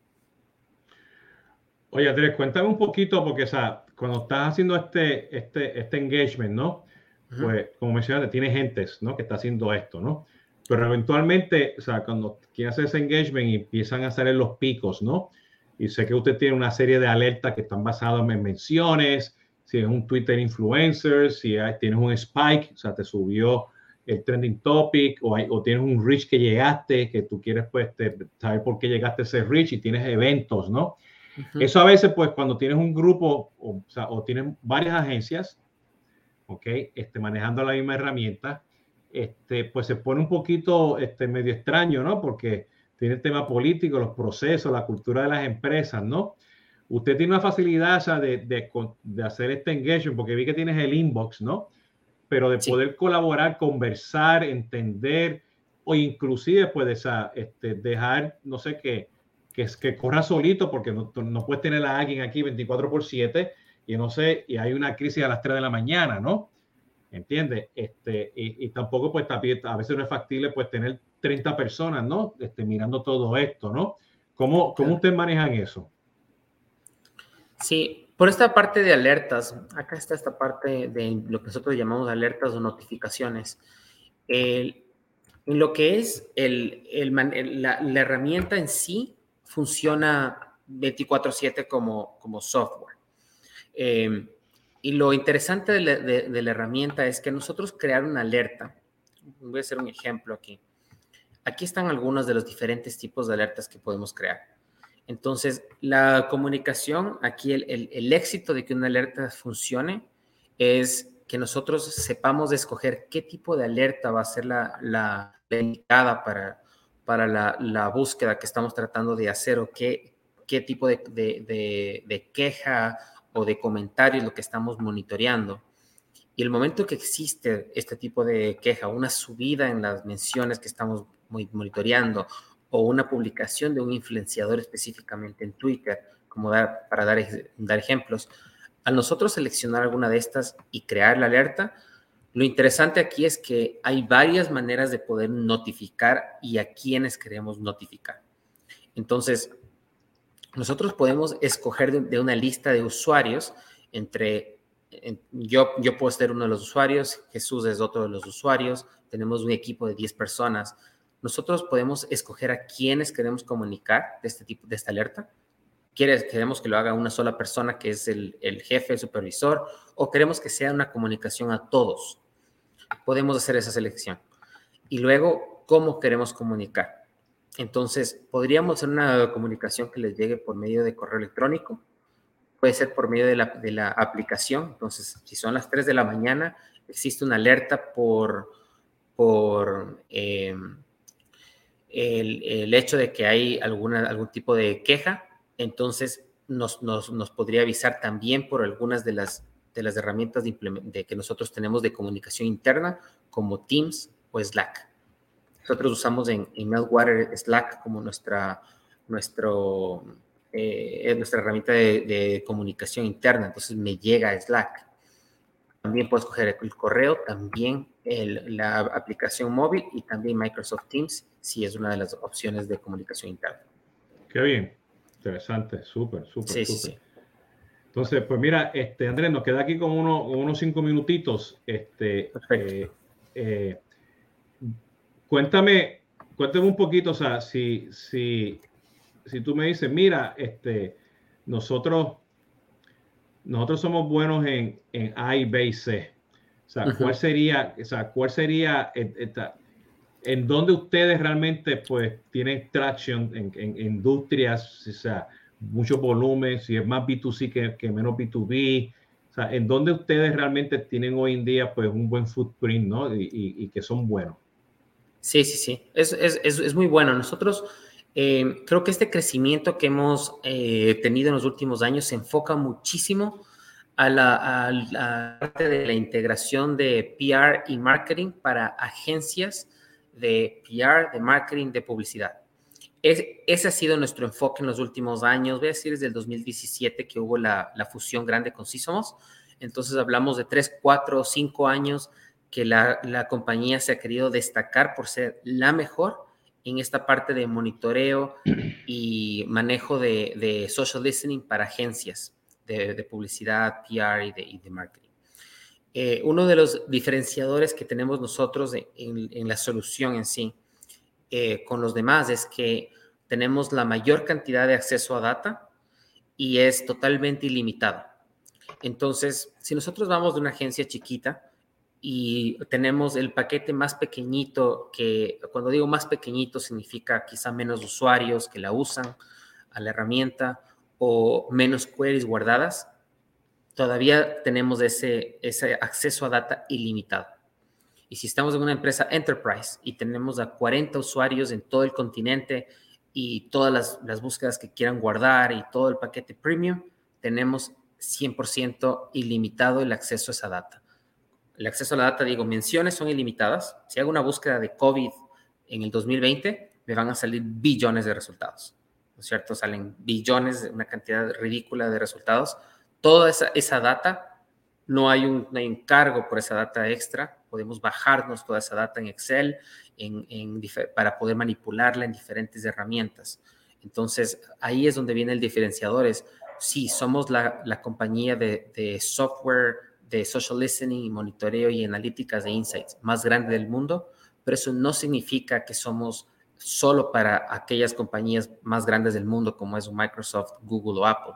Oye, Andrés, cuéntame un poquito, porque o sea, cuando estás haciendo este, este, este engagement, ¿no? Pues, como mencionaste, tiene gentes, ¿no? Que está haciendo esto, ¿no? Pero eventualmente, o sea, cuando quieres hacer ese engagement y empiezan a salir los picos, ¿no? Y sé que usted tiene una serie de alertas que están basadas en menciones, si es un Twitter influencer, si tienes un spike, o sea, te subió el trending topic o, o tienes un reach que llegaste, que tú quieres pues saber por qué llegaste a ese reach y tienes eventos, ¿no? Eso a veces pues cuando tienes un grupo o, o, sea, o tienes varias agencias, ¿ok? Este, manejando la misma herramienta, este, pues se pone un poquito este, medio extraño, ¿no? Porque tiene el tema político, los procesos, la cultura de las empresas, ¿no? Usted tiene una facilidad de, de, de, hacer este engagement, porque vi que tienes el inbox, ¿no? Pero de poder colaborar, conversar, entender, o inclusive puedes este, dejar, no sé qué, que, que corra solito, porque no, no puedes tener a alguien aquí 24 por 7 y no sé, y hay una crisis a las 3 de la mañana, ¿no? ¿Entiendes? Este, y, y tampoco, pues, a veces no es factible, pues, tener 30 personas, ¿no? Este, mirando todo esto, ¿no? ¿Cómo, cómo ustedes manejan eso? Sí, por esta parte de alertas, acá está esta parte de lo que nosotros llamamos alertas o notificaciones. en lo que es el, el, la, la, herramienta en sí, funciona 24/7 como, como software. Eh, y lo interesante de la, de, de la herramienta es que nosotros crear una alerta, voy a hacer un ejemplo aquí. Aquí están algunos de los diferentes tipos de alertas que podemos crear. Entonces, la comunicación, aquí el, éxito de que una alerta funcione es que nosotros sepamos escoger qué tipo de alerta va a ser la, la, indicada para, para la, búsqueda que estamos tratando de hacer o qué, qué tipo de, de, queja o de comentario es lo que estamos monitoreando. Y el momento que existe este tipo de queja, una subida en las menciones que estamos monitoreando o una publicación de un influenciador específicamente en Twitter, como dar, para dar, dar ejemplos, al nosotros seleccionar alguna de estas y crear la alerta, lo interesante aquí es que hay varias maneras de poder notificar y a quienes queremos notificar. Entonces, nosotros podemos escoger de, una lista de usuarios entre, yo, yo puedo ser uno de los usuarios, Jesús es otro de los usuarios, tenemos un equipo de 10 personas, nosotros podemos escoger a quiénes queremos comunicar de este tipo, de esta alerta. Queremos que lo haga una sola persona que es el, jefe, el supervisor, o queremos que sea una comunicación a todos. Podemos hacer esa selección. Y luego, ¿cómo queremos comunicar? Entonces, podríamos hacer una comunicación que les llegue por medio de correo electrónico, puede ser por medio de la, de la aplicación. Entonces, si son las 3 de la mañana, existe una alerta por, por em, el, hecho de que hay alguna, algún tipo de queja, entonces nos, nos, podría avisar también por algunas de las, de las herramientas de, que nosotros tenemos de comunicación interna, como Teams o Slack. Nosotros usamos en, en Slack como nuestra, nuestro eh, es nuestra herramienta de, comunicación interna, entonces me llega Slack. También puedes coger el correo, también la aplicación móvil y también Microsoft Teams, si es una de las opciones de comunicación interna. Qué bien, interesante, súper, súper. Sí, sí, sí. Entonces, pues mira, este, Andrés, nos queda aquí con unos cinco minutitos. Este, eh, eh, cuéntame, cuéntame un poquito, o sea, si, si, si tú me dices, mira, este, nosotros, nosotros somos buenos en, en A y B y C. O sea, ¿cuál sería, o sea, cuál sería esta, en dónde ustedes realmente pues tienen traction en, en, industrias, o sea, mucho volumen, si es más B2C que, que, menos B2B, o sea, en dónde ustedes realmente tienen hoy en día pues un buen footprint, ¿no? Y, y, que son buenos. Sí, sí, sí, es, es, es, muy bueno. Nosotros eh, creo que este crecimiento que hemos eh, tenido en los últimos años se enfoca muchísimo a la, parte de la integración de PR y marketing para agencias de PR, de marketing, de publicidad. Es, ese ha sido nuestro enfoque en los últimos años, voy a decir desde el 2017 que hubo la, la fusión grande con Sisomos. Entonces hablamos de tres, cuatro, cinco años que la, la compañía se ha querido destacar por ser la mejor en esta parte de monitoreo y manejo de, social listening para agencias de, publicidad, PR y de, y de marketing. Eh, uno de los diferenciadores que tenemos nosotros en, la solución en sí eh, con los demás es que tenemos la mayor cantidad de acceso a data y es totalmente ilimitado. Entonces, si nosotros vamos de una agencia chiquita y tenemos el paquete más pequeñito, que cuando digo más pequeñito significa quizá menos usuarios que la usan a la herramienta o menos queries guardadas, todavía tenemos ese, ese acceso a data ilimitado. Y si estamos en una empresa enterprise y tenemos a 40 usuarios en todo el continente y todas las, las búsquedas que quieran guardar y todo el paquete premium, tenemos 100% ilimitado el acceso a esa data. El acceso a la data, digo, menciones son ilimitadas. Si hago una búsqueda de COVID en el 2020, me van a salir billones de resultados. ¿No es cierto? Salen billones, una cantidad ridícula de resultados toda esa, data, no hay, un, encargo por esa data extra, podemos bajarnos toda esa data en Excel para poder manipularla en diferentes herramientas. Entonces, ahí es donde viene el diferenciador, es, sí, somos la, compañía de, de, software de social listening, monitoreo y analíticas de insights más grande del mundo, pero eso no significa que somos solo para aquellas compañías más grandes del mundo como es Microsoft, Google o Apple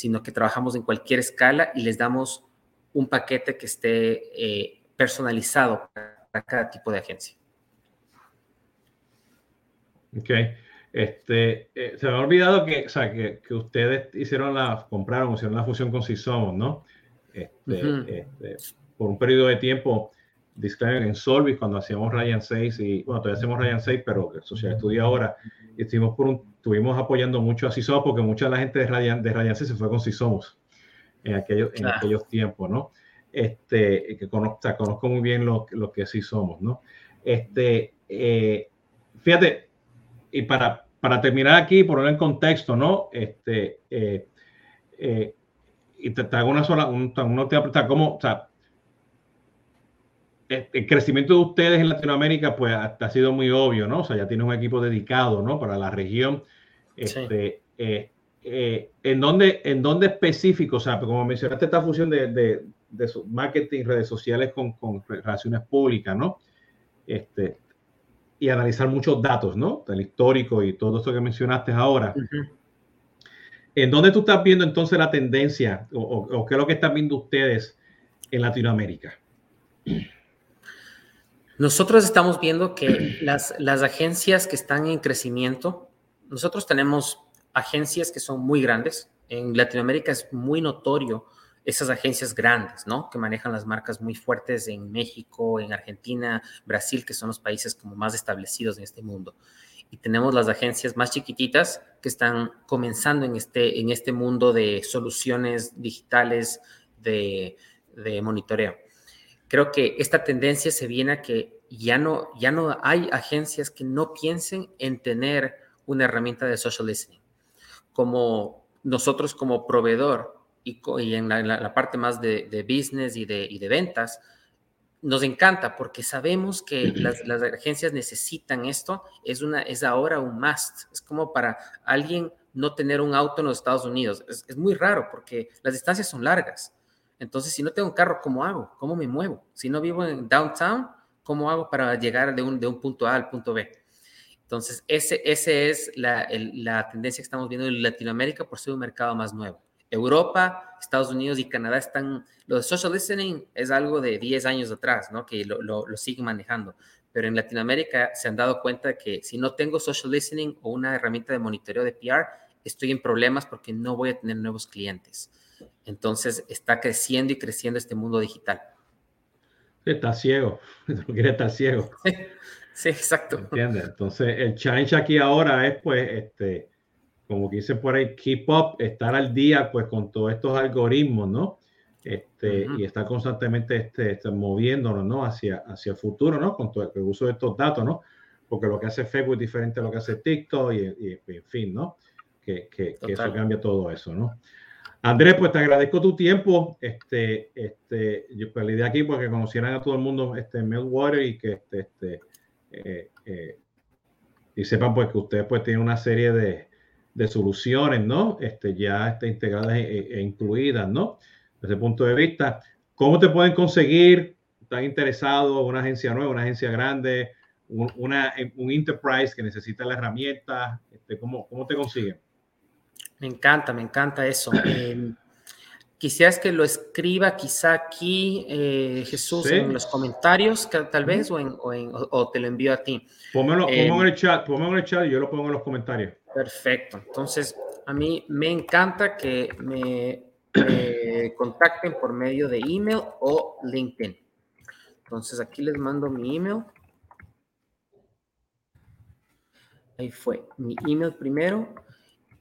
sino que trabajamos en cualquier escala y les damos un paquete que esté eh, personalizado para cada tipo de agencia. Ok. Este, eh, se me ha olvidado que, o sea, que, que, ustedes hicieron la, compraron, hicieron la fusión con Sisomos, ¿no? Este, este, por un periodo de tiempo, disclaimer en Solvis, cuando hacíamos Ryan 6, y bueno, todavía hacemos Ryan 6, pero Social Studio ahora, y estuvimos por un estuvimos apoyando mucho a CISOMOS porque mucha de la gente de Radian, de se fue con CISOMOS en aquellos, en aquellos tiempos, ¿no? Este, que conozco, conozco muy bien lo, lo que sí somos, ¿no? Este, eh, fíjate, y para, para terminar aquí, ponerlo en contexto, ¿no? Este, eh, eh, y te, hago una sola, un, uno te como, o sea, el crecimiento de ustedes en Latinoamérica pues ha, sido muy obvio, ¿no? O sea, ya tienes un equipo dedicado, ¿no? Para la región. Este, eh, eh, ¿en, dónde, ¿En dónde específico? O sea, como mencionaste esta fusión de, de, de marketing, redes sociales con, con, relaciones públicas, ¿no? Este, y analizar muchos datos, ¿no? Del histórico y todo esto que mencionaste ahora. ¿En dónde tú estás viendo entonces la tendencia o, o qué es lo que están viendo ustedes en Latinoamérica? Nosotros estamos viendo que las, las agencias que están en crecimiento, nosotros tenemos agencias que son muy grandes. En Latinoamérica es muy notorio esas agencias grandes, ¿no? Que manejan las marcas muy fuertes en México, en Argentina, Brasil, que son los países como más establecidos en este mundo. Y tenemos las agencias más chiquititas que están comenzando en este, en este mundo de soluciones digitales de, de monitoreo creo que esta tendencia se viene a que ya no, ya no hay agencias que no piensen en tener una herramienta de social listening. Como nosotros como proveedor y, en la, parte más de, business y de, y de ventas, nos encanta porque sabemos que las, agencias necesitan esto, es, una, es ahora un must, es como para alguien no tener un auto en los Estados Unidos, es, es muy raro porque las distancias son largas, entonces si no tengo un carro, ¿cómo hago? ¿Cómo me muevo? Si no vivo en downtown, ¿cómo hago para llegar de un, de un punto A al punto B? Entonces, ese, ese es la, la tendencia que estamos viendo en Latinoamérica por ser un mercado más nuevo. Europa, Estados Unidos y Canadá están, lo de social listening es algo de 10 años atrás, ¿no? Que lo, lo, siguen manejando. Pero en Latinoamérica se han dado cuenta que si no tengo social listening o una herramienta de monitoreo de PR, estoy en problemas porque no voy a tener nuevos clientes. Entonces está creciendo y creciendo este mundo digital. Está ciego, estar ciego. Sí, exacto. ¿Entiendes? Entonces el challenge aquí ahora es pues este como que dice por ahí, keep up, estar al día pues con todos estos algoritmos, ¿no? Este, Y estar constantemente este, este, moviéndonos, ¿no? Hacia, hacia el futuro, ¿no? Con todo el uso de estos datos, ¿no? Porque lo que hace Facebook es diferente a lo que hace TikTok y, en fin, ¿no? Que, que, que, eso cambia todo eso, ¿no? Andrés, pues te agradezco tu tiempo. Este, este, yo pues, la idea aquí porque conocieran a todo el mundo este Meltwater y que este, este eh, eh, y sepan pues que ustedes pues tienen una serie de, de soluciones, ¿no? Este, ya está integradas e, e, incluidas, ¿no? Desde ese punto de vista, ¿cómo te pueden conseguir? ¿Están interesados? ¿Una agencia nueva, una agencia grande, un, una, un enterprise que necesita la herramienta? Este, ¿cómo, ¿Cómo te consiguen? Me encanta, me encanta eso. Eh, quisieras que lo escriba quizá aquí, eh, Jesús, en los comentarios, tal vez, o, en, o, te lo envío a ti. Póngalo, eh, en el chat, póngalo en el chat y yo lo pongo en los comentarios. Perfecto. Entonces, a mí me encanta que me, contacten por medio de email o LinkedIn. Entonces, aquí les mando mi email. Ahí fue, mi email primero.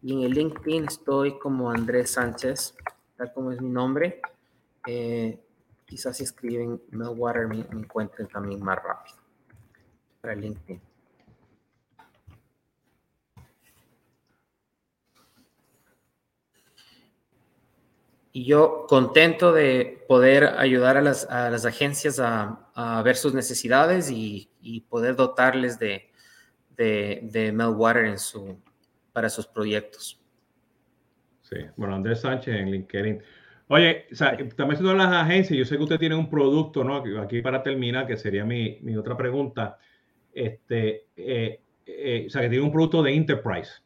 Y en el LinkedIn estoy como Andrés Sánchez, tal como es mi nombre. Eh, quizás si escriben Melwater me, me encuentren también más rápido para LinkedIn. Y yo contento de poder ayudar a las, a las agencias a, a, ver sus necesidades y, y poder dotarles de, de, de, Meltwater en su, para sus proyectos. Sí, bueno, Andrés Sánchez en LinkedIn. Oye, o sea, también siendo las agencias, yo sé que usted tiene un producto, ¿no? Aquí para terminar, que sería mi, mi otra pregunta. Este, eh, eh, o sea, que tiene un producto de enterprise.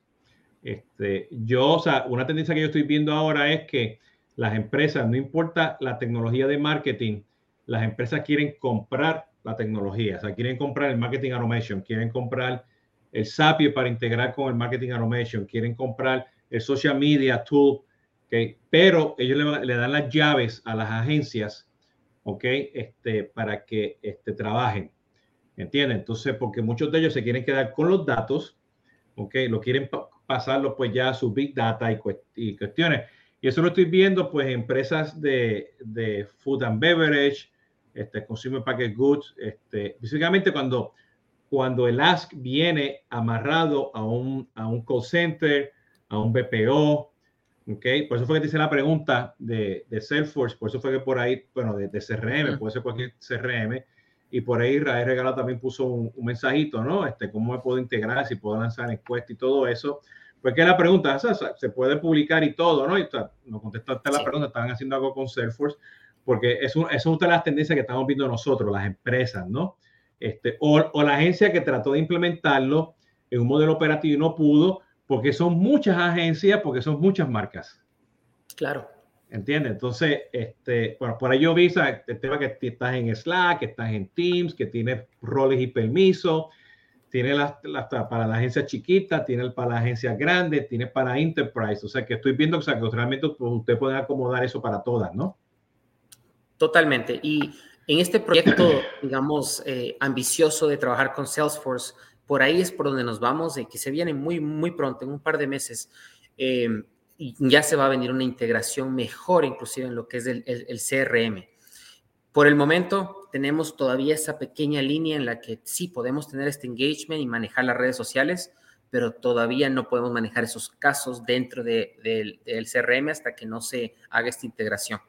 Este, yo, o sea, una tendencia que yo estoy viendo ahora es que las empresas, no importa la tecnología de marketing, las empresas quieren comprar la tecnología, o sea, quieren comprar el marketing automation, quieren comprar el Zapier para integrar con el marketing automation, quieren comprar el social media tool, ¿okay? pero ellos le, dan las llaves a las agencias, ¿ok? Este, para que este, trabajen, ¿entienden? Entonces, porque muchos de ellos se quieren quedar con los datos, ¿ok? Lo quieren pasarlo pues ya a su big data y cuestiones. Y eso lo estoy viendo, pues, empresas de, de food and beverage, este, consumer packaged goods, este, básicamente cuando, cuando el ask viene amarrado a un, a un call center, a un BPO, ¿ok? Por eso fue que te hice la pregunta de, de Salesforce, por eso fue que por ahí, bueno, de, de CRM, puede ser cualquier CRM, y por ahí Israel Regalo también puso un, un, mensajito, ¿no? Este, ¿Cómo me puedo integrar? Si puedo lanzar encuestas y todo eso. Pues que la pregunta, se puede publicar y todo, ¿no? Y no contestaste la pregunta, estaban haciendo algo con Salesforce, porque es, un, es una de las tendencias que estamos viendo nosotros, las empresas, ¿no? Este, o, o, la agencia que trató de implementarlo en un modelo operativo y no pudo, porque son muchas agencias, porque son muchas marcas. Claro. ¿Entiendes? Entonces, este, bueno, por ahí yo vi el tema que estás en Slack, que estás en Teams, que tienes roles y permisos tiene las, para la agencia chiquita, tiene para la agencia grande, tiene para enterprise. O sea que estoy viendo que realmente pues, usted acomodar eso para todas, ¿no? Totalmente. Y en este proyecto, digamos, eh, ambicioso de trabajar con Salesforce, por ahí es por donde nos vamos, y que se viene muy, muy pronto, en un par de meses. Eh, y ya se va a venir una integración mejor, inclusive en lo que es el CRM. Por el momento, tenemos todavía esa pequeña línea en la que sí podemos tener este engagement y manejar las redes sociales, pero todavía no podemos manejar esos casos dentro del CRM hasta que no se haga esta integración.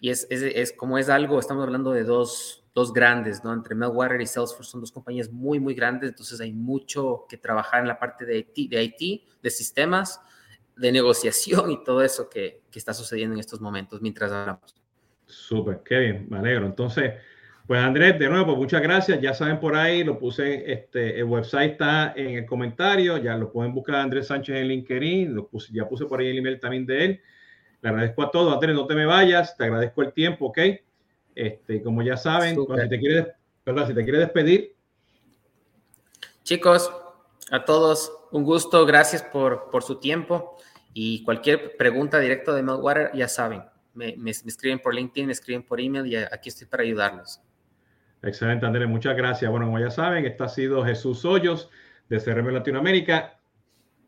Y es, es, como es algo, estamos hablando de dos, dos grandes, ¿no? Entre Meltwater y Salesforce son dos compañías muy, muy grandes, entonces hay mucho que trabajar en la parte de IT, de, IT, de sistemas, de negociación y todo eso que, que está sucediendo en estos momentos mientras hablamos. Súper, qué bien, me alegro. Entonces, pues Andrés, de nuevo, pues muchas gracias. Ya saben por ahí, lo puse, este, el website está en el comentario, ya lo pueden buscar Andrés Sánchez en LinkedIn, lo puse, ya puse por ahí el email también de él. Le agradezco a todos. Andrés, no te me vayas. Te agradezco el tiempo, ¿ok? Este, como ya saben, si, te quieres, perdón, si te quieres despedir. Chicos, a todos, un gusto. Gracias por, por su tiempo. Y cualquier pregunta directa de Meltwater, ya saben, me, escriben por LinkedIn, me escriben por email y aquí estoy para ayudarlos. Excelente, Andrés. Muchas gracias. Bueno, como ya saben, este ha sido Jesús Hoyos de CRM Latinoamérica.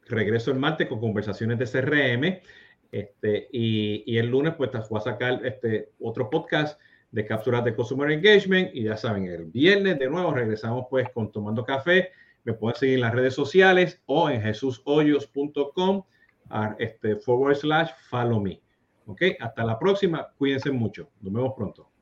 Regreso el martes con conversaciones de CRM. Este, y, el lunes, pues, voy a sacar este, otro podcast de capturas de Consumer Engagement. Y ya saben, el viernes de nuevo regresamos, pues, con Tomando Café. Me pueden seguir en las redes sociales o en jesushoyos.com, este, forward slash follow me. Ok, hasta la próxima. Cuídense mucho. Nos vemos pronto.